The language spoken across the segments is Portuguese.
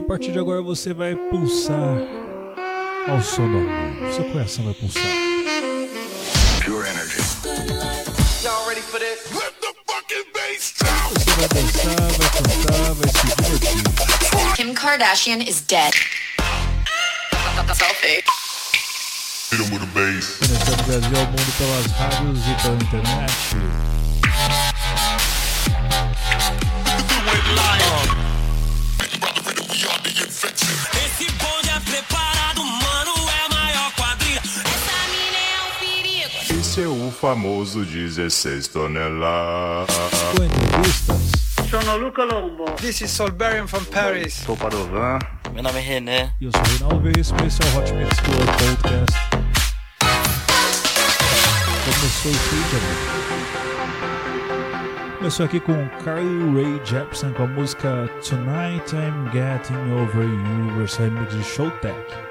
A partir de agora você vai pulsar ao som do amor. Seu coração vai pulsar. Pure energy. Y'all ready for this? Let the fucking bass down. Você vai dançar, vai cantar, vai se divertir. Kim Kardashian is dead. Selfie. Conectando o Brasil ao mundo pelas rádios e pela internet. Famoso 16 toneladas. Com entrevistas. Sono Luca Lombo. This is Solberian from Paris. Sou Padovan. Meu nome é René. E eu sou o Reinaldo Veríssimo e esse é o Hot Mix Club Podcast. Começou o feed, Começou aqui com Carly Rae Jepsen com a música Tonight I'm Getting Over You, versão remix de Showtech.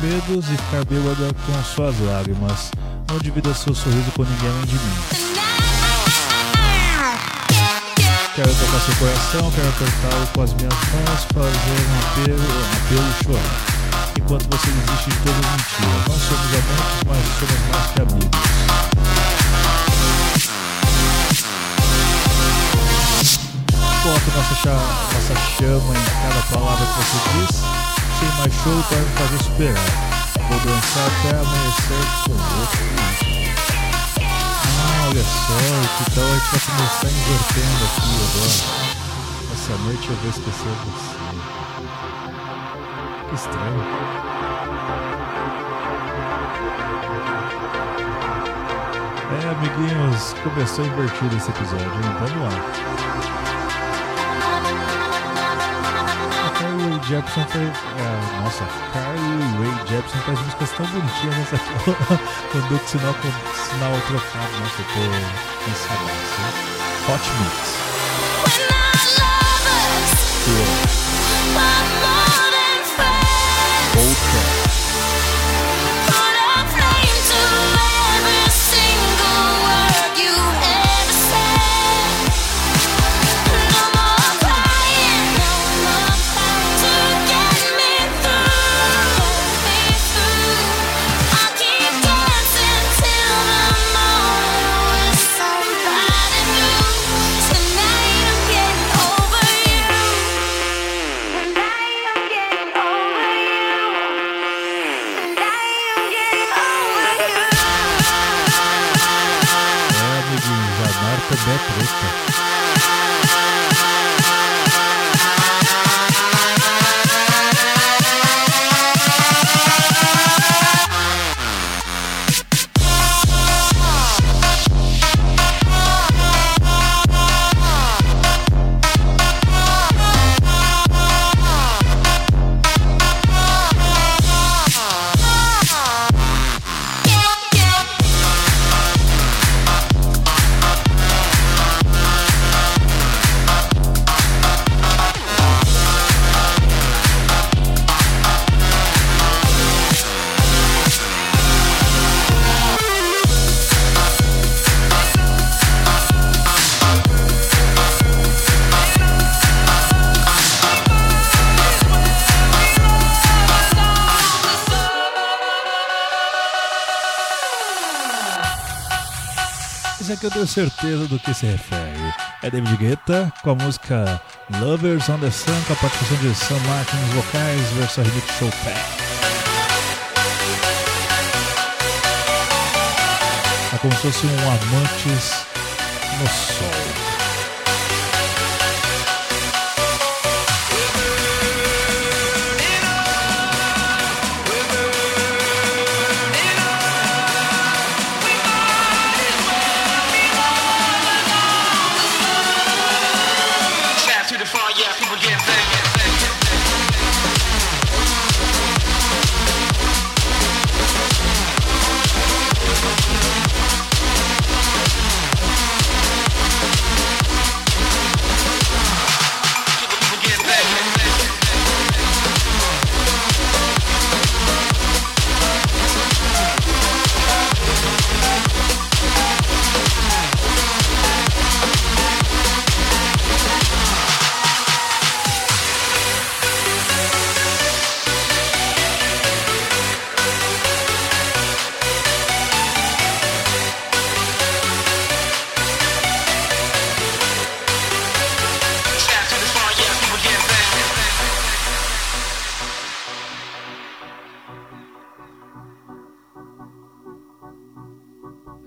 Medos e ficar bêbada com suas lágrimas. Não divida seu sorriso com ninguém além de mim. Quero tocar seu coração, quero apertá-lo com as minhas mãos, fazer um apelo, um apelo chorar. Enquanto você desiste de todas as mentiras. Não somos amantes, mas somos mais que amigos. Coloque nossa, nossa chama em cada palavra que você diz tem mais show para me fazer superar. Vou dançar até amanhecer com outro. Ah, olha só, que tal a gente vai começar invertendo aqui agora. Essa noite eu vou esquecer você. Que estranho. É, amiguinhos, começou invertido esse episódio, hein? Vamos lá. Ray Jepsen fez. É, nossa, Carly Ray Jepsen faz músicas tão bonitinhas nessa aqui. com o sinal com sinal trocado. Nossa, eu tô cansado. Assim. Hot Mix. Outra. Aqui eu tenho certeza do que se refere. É David Guetta com a música Lovers on the Sun com a participação de Sam Martin nos vocais, versão remix Show Pack. É como se fosse um Amantes no Sol.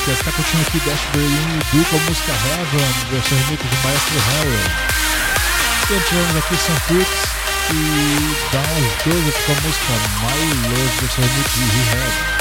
Podcast. Tá curtindo aqui Dash Berlin e Du com a música Heaven, versão remix do Maestro. Então tivemos aqui Sam Fix e Down Joseph com a música My Love, versão remix de Rehab.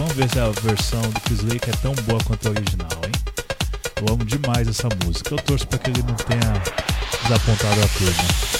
Vamos ver se a versão do Chris Lake é tão boa quanto a original, hein? Eu amo demais essa música. Eu torço para que ele não tenha desapontado a turma.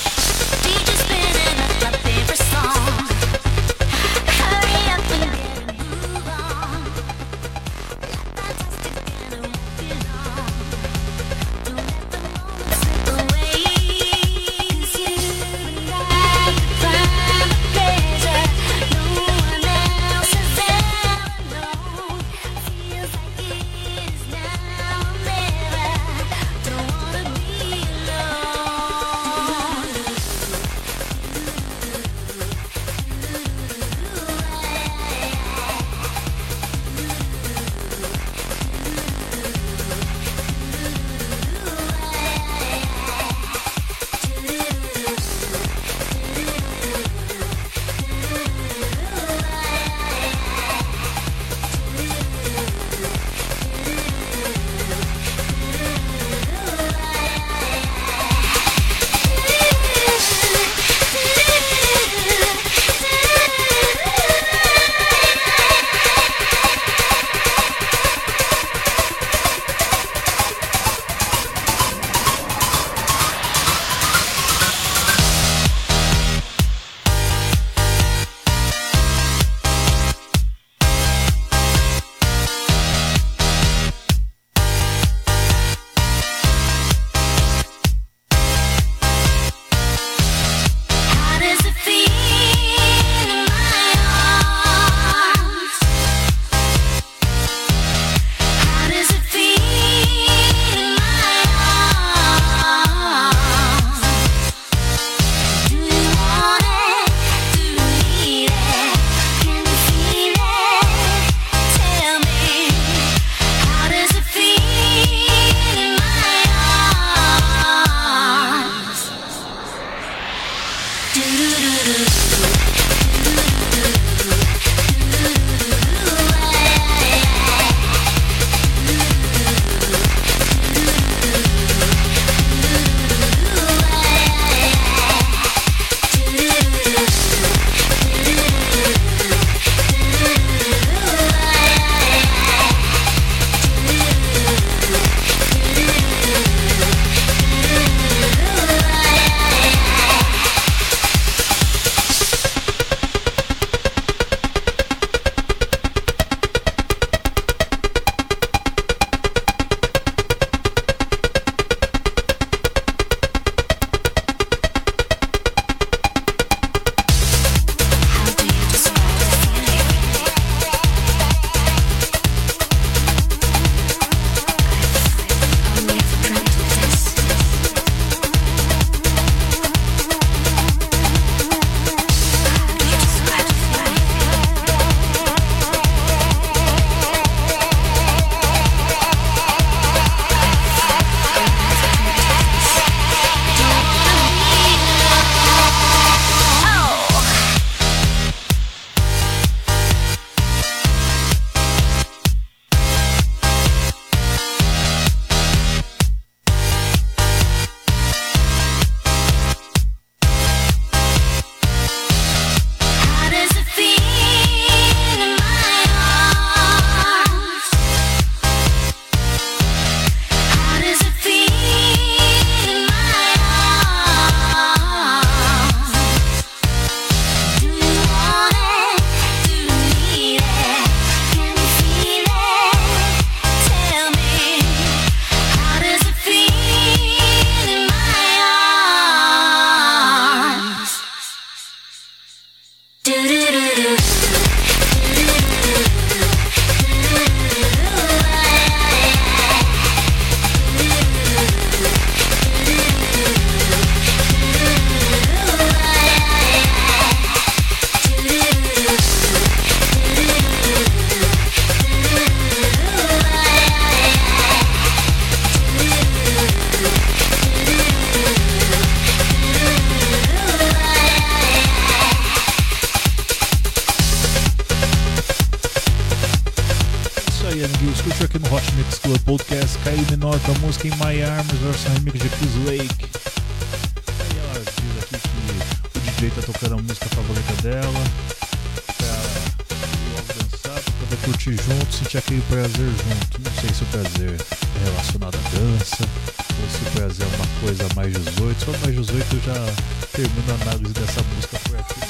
18. Se for mais 18 eu já termino a análise dessa música por aqui.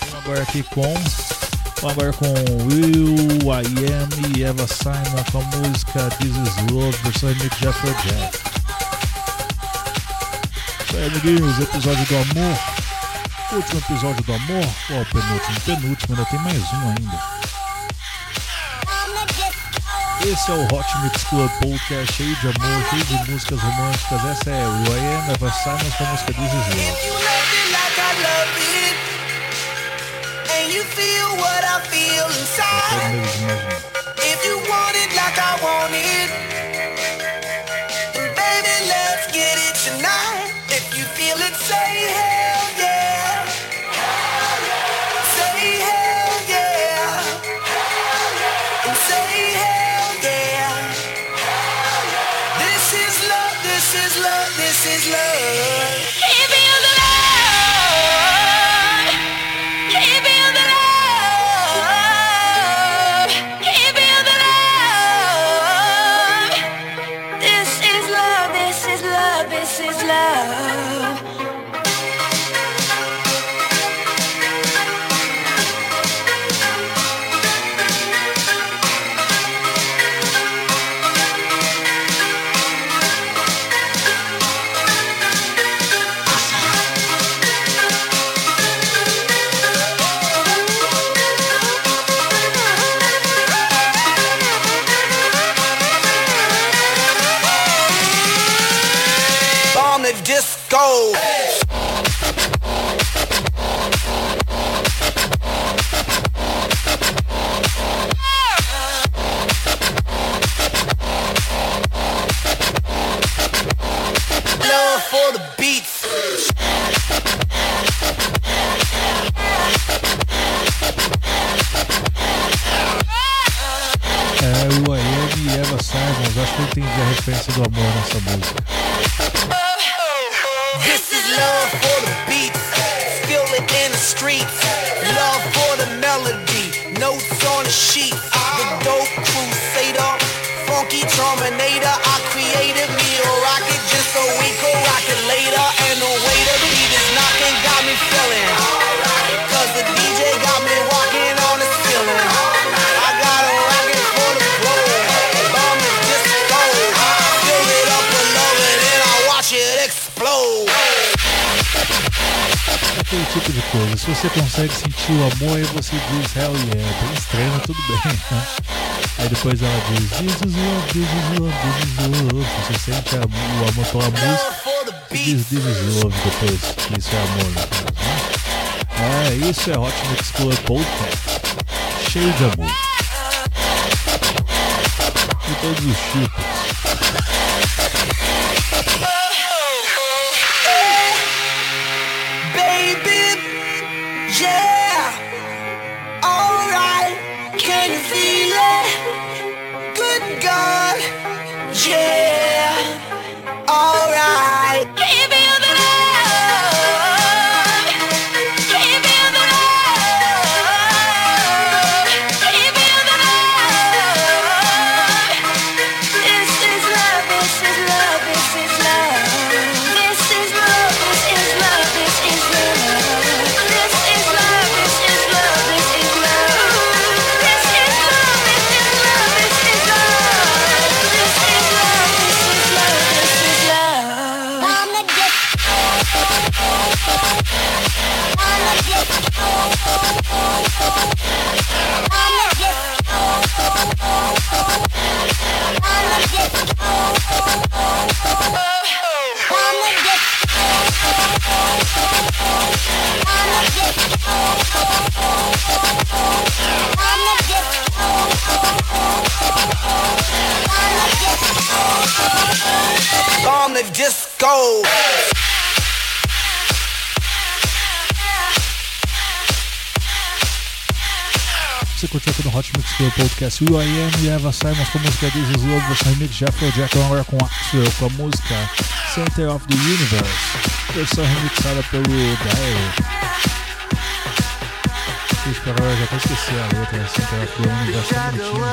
Vamos agora aqui com Vamos agora com Will, I Am e Eva Simon com a música This Is Love, versão remix de Afrojack. Isso aí, amiguinhos, episódio do amor. Último episódio do amor, ou penúltimo? Penúltimo, ainda tem mais um ainda. Esse é o Hot Mix Club Podcast cheio de amor, cheio de músicas românticas. Essa é o I Am, Eva Simon com a música This Is Love. you feel what I feel inside. If you want it like I want it, do amor nessa música. This is love for the beats, feel it in the streets. Love for the melody, notes on a sheet. Tipo de coisa. Se você consegue sentir o amor, aí você diz hell yeah. Bem estranho, tudo bem. Né? Aí depois ela diz this is love, this is love, this is love. Você sente o amor pela música e diz this is love depois. Isso é amor, né? É, isso é Hot Mix Club Podcast. Cheio de amor. De todos os tipos. On the disco. Você curtiu aqui no Hot Mix Club Podcast o I Am e Eva Simons com a música This Is Love, versão remix de Afrojack agora com Axel com a música Center of the Universe, versão remixada pelo Dial. Puxa, para agora já até esqueci a letra Center of the Universe, tá bonitinho.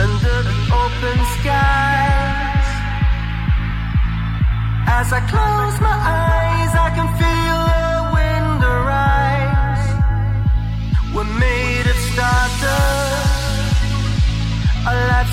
under the open skies. As I close my eyes, I can feel We're made of stardust, uh,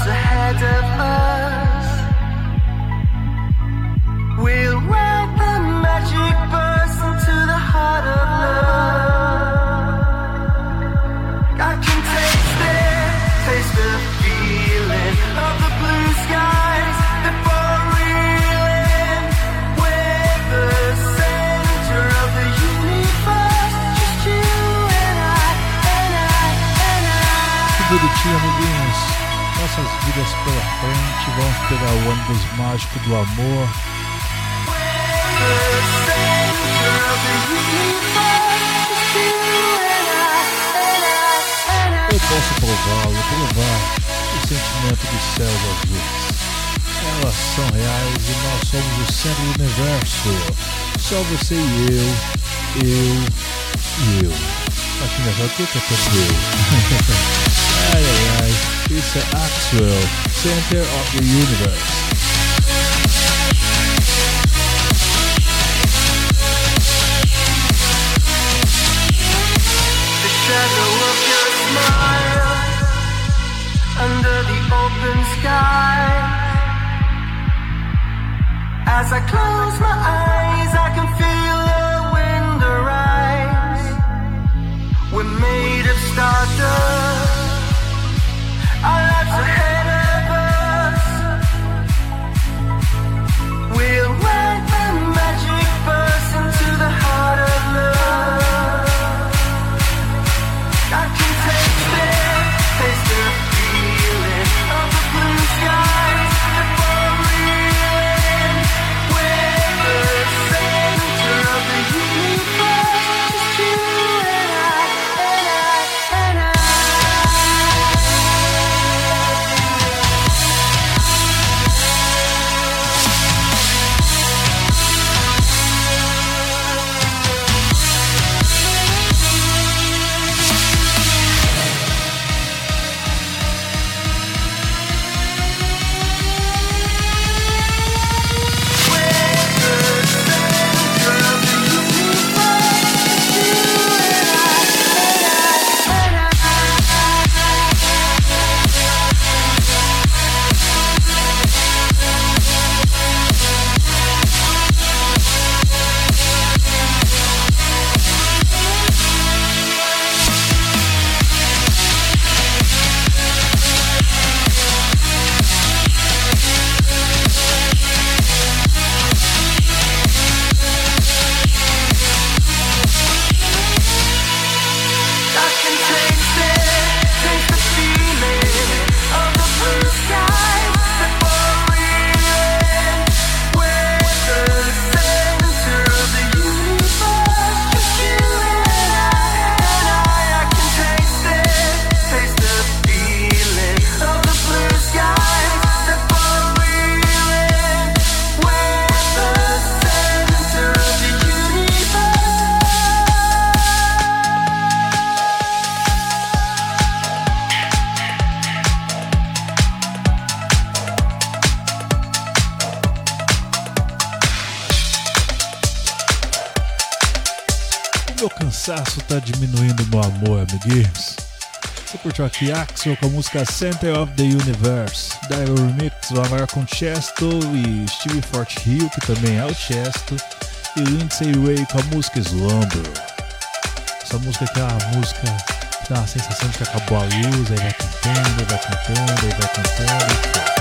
Bonitinho, amiguinhos. Nossas vidas pela frente, vamos pegar o ônibus mágico do amor. Eu posso prová-lo, provar o sentimento dos céus azuis. Elas são reais e nós somos o centro do universo. Só você e eu, eu e eu. Acho engraçado que é tanto eu. ai ai, isso é Center of the Universe. The shadow of your smile under the open sky. As I close my eyes, I can feel the wind arise. We're made of stardust. Aqui Axel com a música Center of the Universe, Dial Remix, agora com Chesto e Steve Fort Hill, que também é o Chesto, e Lindsay Ray com a música Slumber. Essa música aqui é uma música que dá uma sensação de que acabou a luz, aí vai cantando, aí vai cantando, aí vai cantando. e foi. isso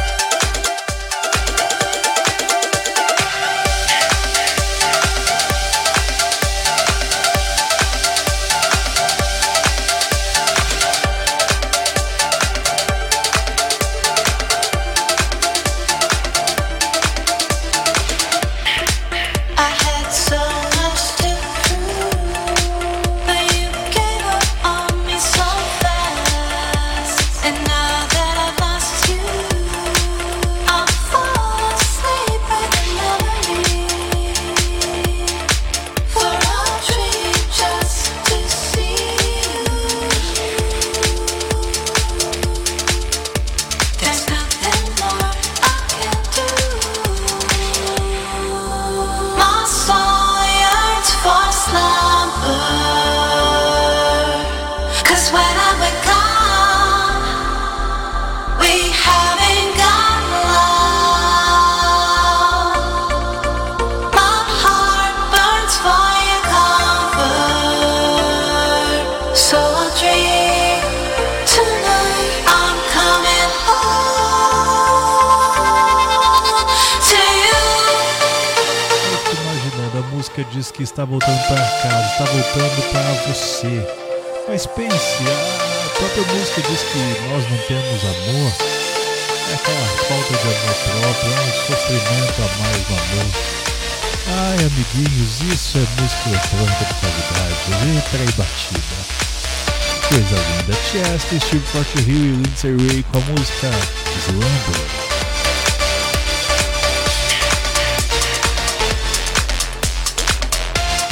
mundo.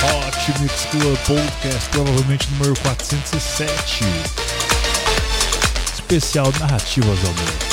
Hot Mix Club Podcast, provavelmente número 407. Especial Narrativas ao Mundo.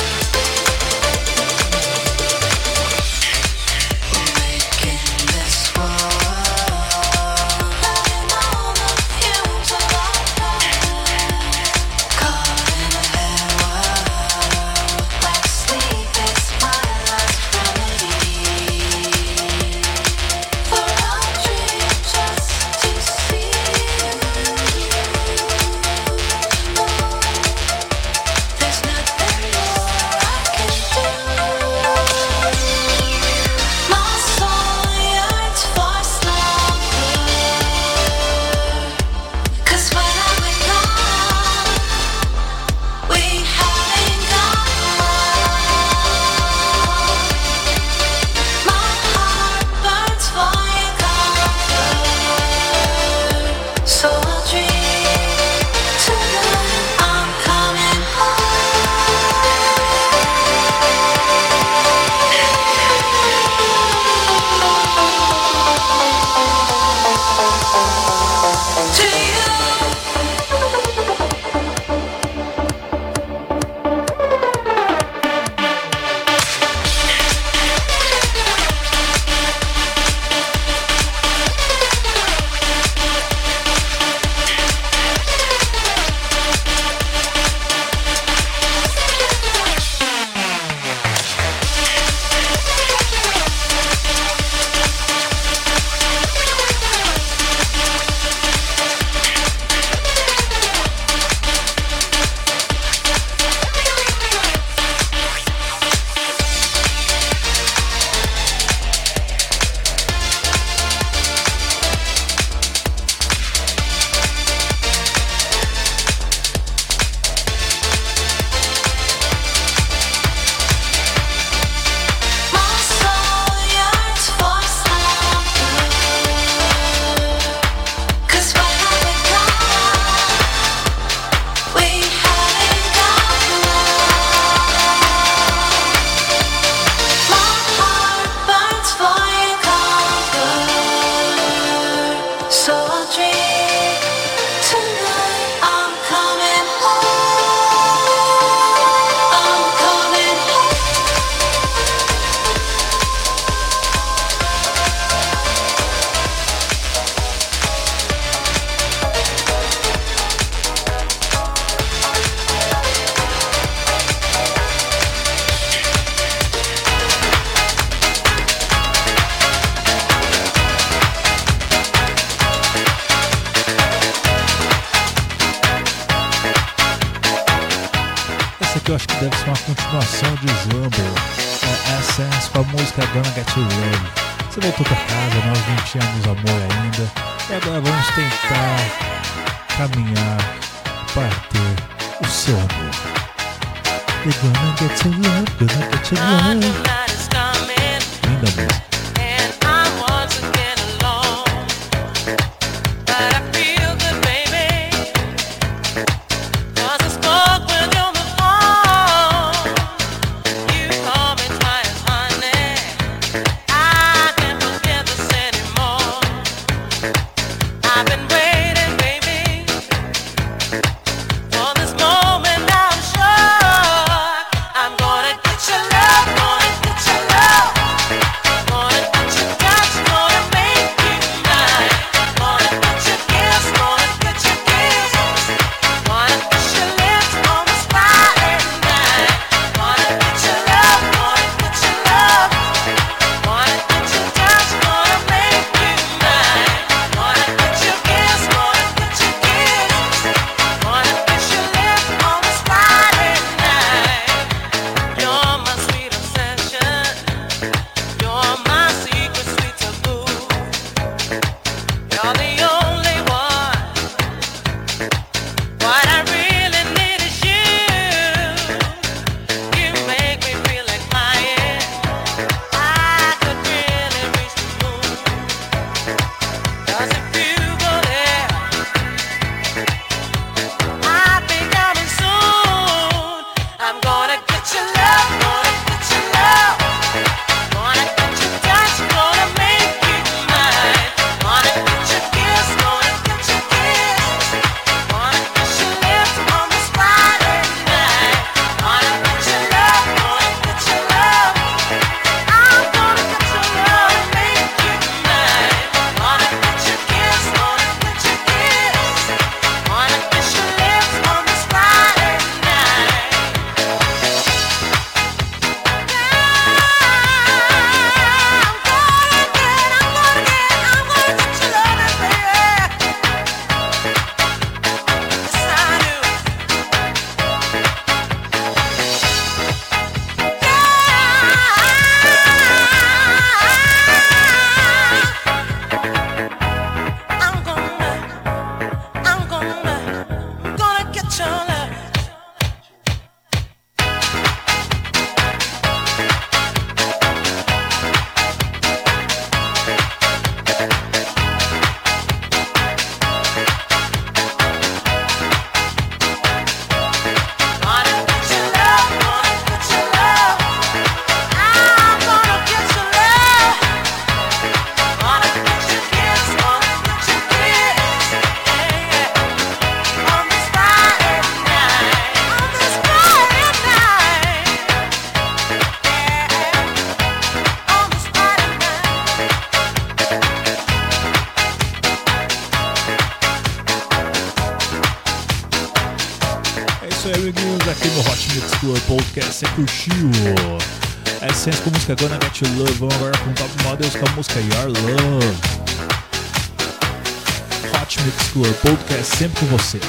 get your love, girl, I get your love. Know. você curtiu. É Essence com música Gonna Get You Love. Vamos agora com Top Models com a música Your Love. Hot Mix Club Podcast sempre com você.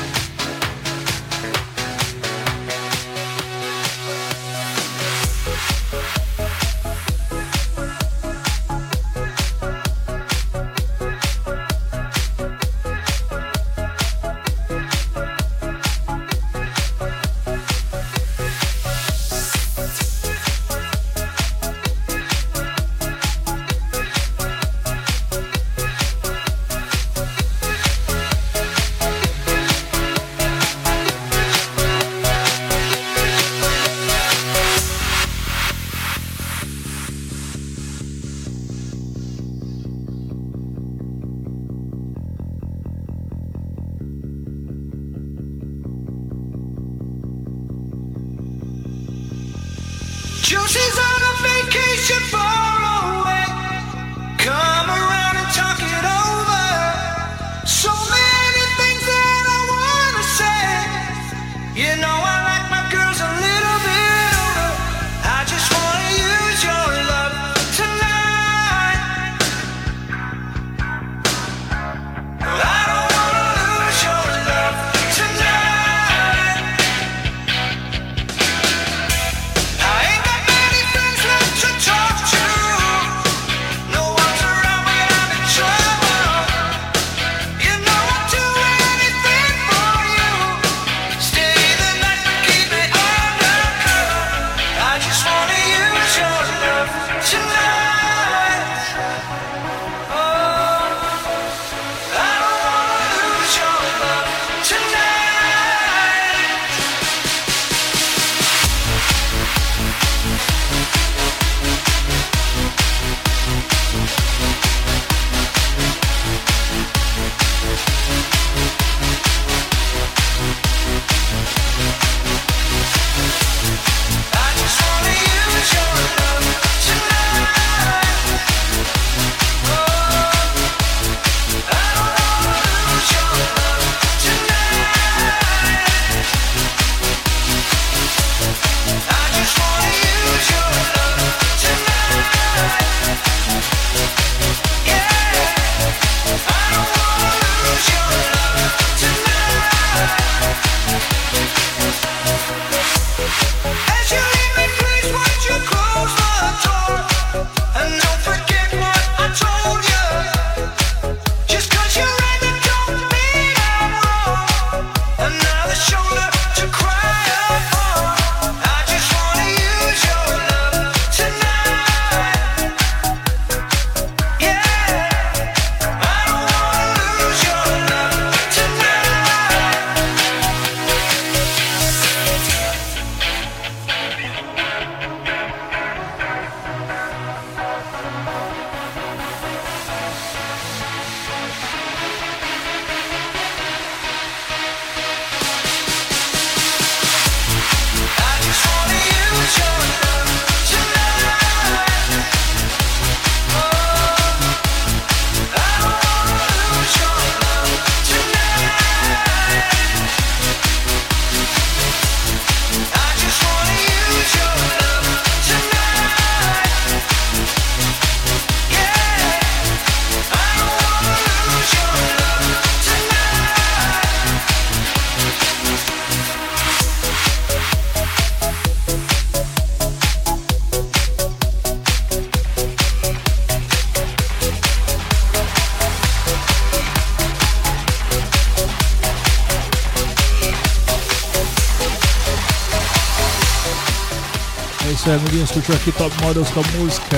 Amiguinhos. Curtiu aqui Top Models com a música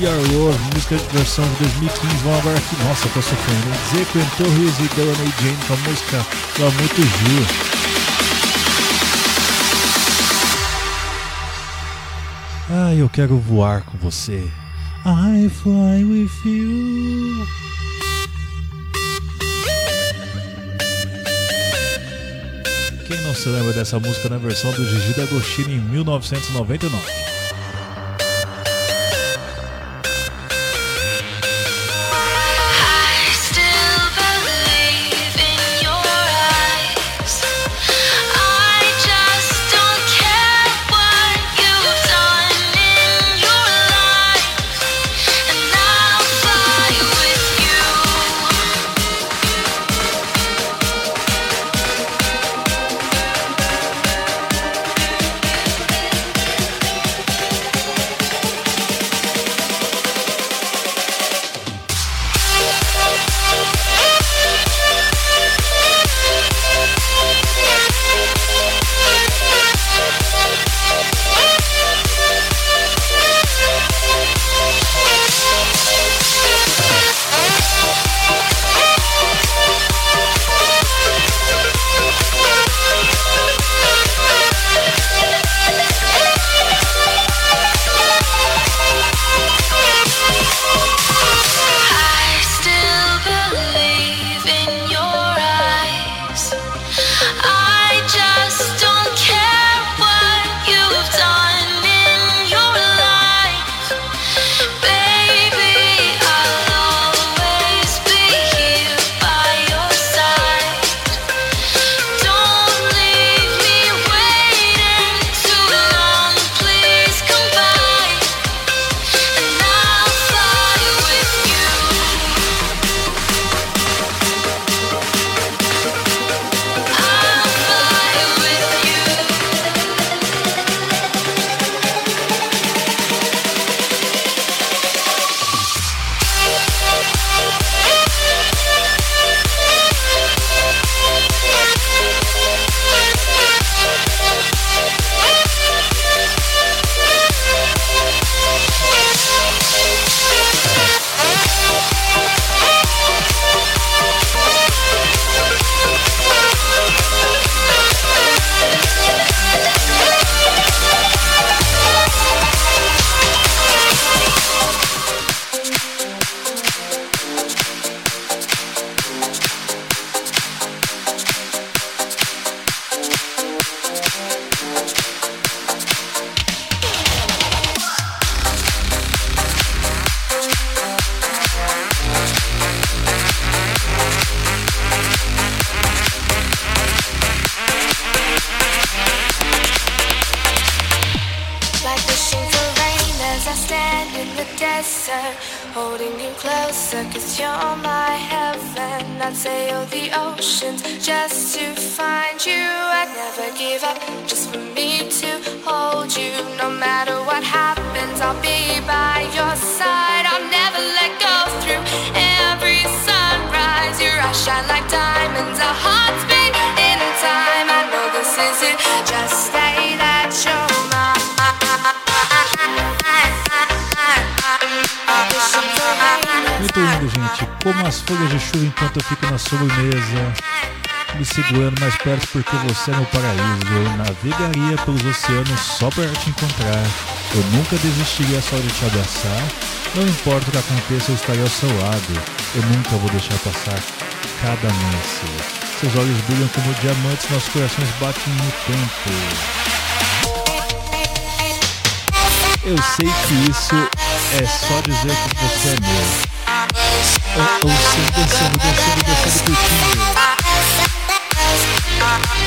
Your Love, música de versão de 2015. Vamos agora aqui. Nossa, tô sofrendo. Zequin Torres e Delaney Jane com a música La Muito Gil. Ah, eu quero voar com você. I fly with you. Se lembra dessa música na versão do Gigi D'Agostino em 1999? Just to find you. I'd never give up just for me to hold you. No matter what happens, I'll be by your side. I'll never let go through every sunrise. Your eyes shine like diamonds, our hearts beat in time. I know this is it, just say that you're mine. Muito lindo, gente. Como as folhas de chuva enquanto eu fico na sobremesa, me segurando mais perto porque você é meu paraíso. Eu navegaria pelos oceanos só para te encontrar. Eu nunca desistiria só de te abraçar. Não importa o que aconteça, eu estarei ao seu lado. Eu nunca vou deixar passar cada seu. Seus olhos brilham como diamantes, nossos corações batem no tempo. Eu sei que isso é só dizer que você é meu. Ou, ou sim, dançando, dançando, dançando, curtindo. Like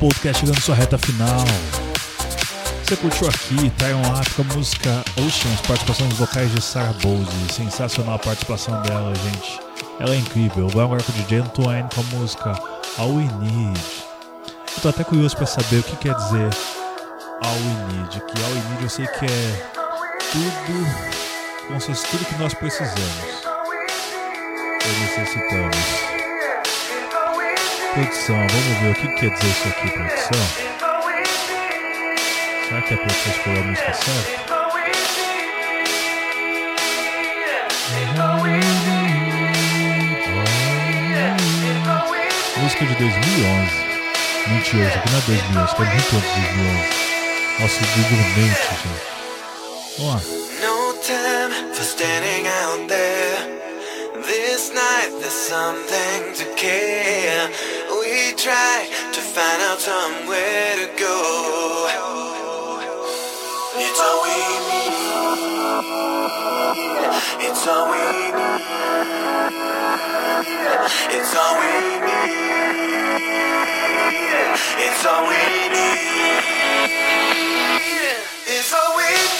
Podcast chegando à sua reta final. Você curtiu aqui Tyron com a música Oceans, participação dos vocais de Sarah Bowles. Sensacional a participação dela, gente. Ela é incrível. Vai agora com o DJ Antoine com a música All We Need. Eu tô até curioso para saber o que quer dizer All We Need. Que All We Need eu sei que é tudo, como se fosse tudo que nós precisamos. Ou necessitamos. Produção, vamos ver o que quer dizer isso aqui, produção. Será que a produção escolheu a música certa? Música de 2011. Mentira, isso aqui não é 2011, que muito antes de 2011. Nossa, o Google mente, gente. Vamos lá. No time for standing out there. This night there's something to care. We try to find out somewhere to go. It's all we need. It's all we need. It's all we need. It's all we need. It's all we need.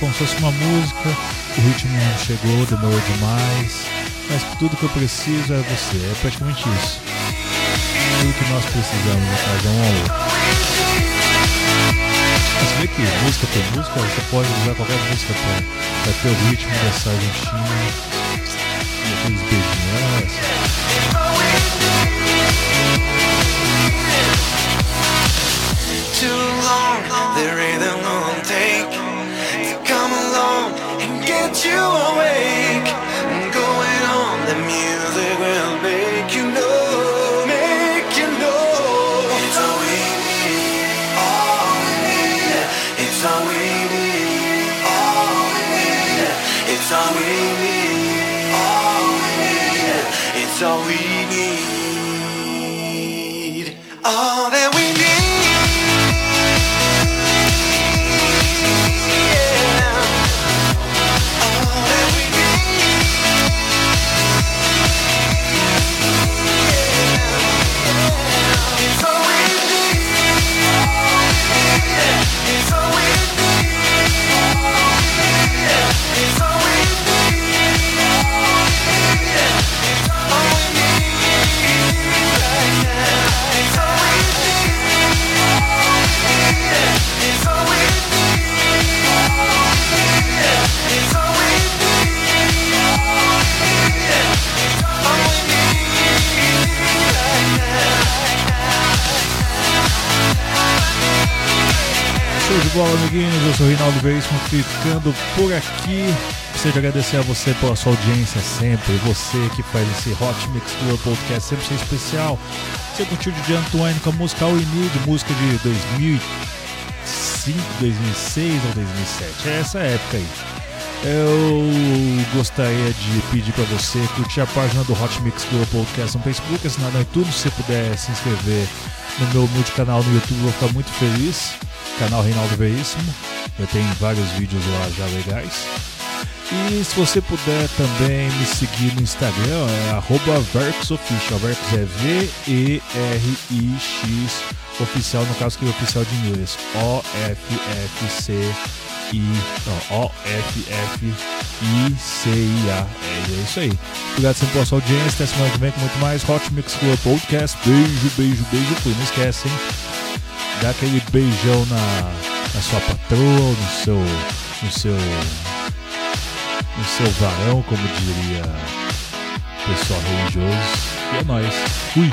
Como se fosse uma música, o ritmo não chegou, demorou demais, mas tudo que eu preciso é você. É praticamente isso. Tudo que nós precisamos, é um ao outro. Você vê que música por música, você pode usar qualquer música pra ter o ritmo dessa Argentina e aqueles beijinhos. Ah, Too long, the rhythm won't take and you awake. And going on, the music will make Bola, amiguinhos. Eu sou o Reinaldo Veríssimo, ficando por aqui. Gostaria de agradecer a você pela sua audiência sempre. Você que faz esse Hot Mix Club Podcast sempre ser especial. Você curtiu de Antoine com a música All Need, música de 2005, 2006 ou 2007. É essa época aí. Eu gostaria de pedir para você curtir a página do Hot Mix Club Podcast no Facebook, assinar no iTunes, se você puder se inscrever no meu humilde canal no YouTube, eu vou ficar muito feliz. Canal Reinaldo Veríssimo, eu tenho vários vídeos lá já legais. E se você puder também me seguir no Instagram, é arroba VerxOfficial. Verx é V-E-R-I-X oficial, no caso que é oficial de inglês. O-F-F-C-I. O-F-F-I-C-I-A. É, é isso aí. Obrigado sempre pela sua audiência. Até semana que vem com muito mais Hot Mix Club Podcast. Beijo, beijo, beijo. Fui. Não esquece, hein? Dá aquele beijão na, na sua patroa, no seu. no seu no seu varão, como diria o pessoal religioso. E é nóis. Fui!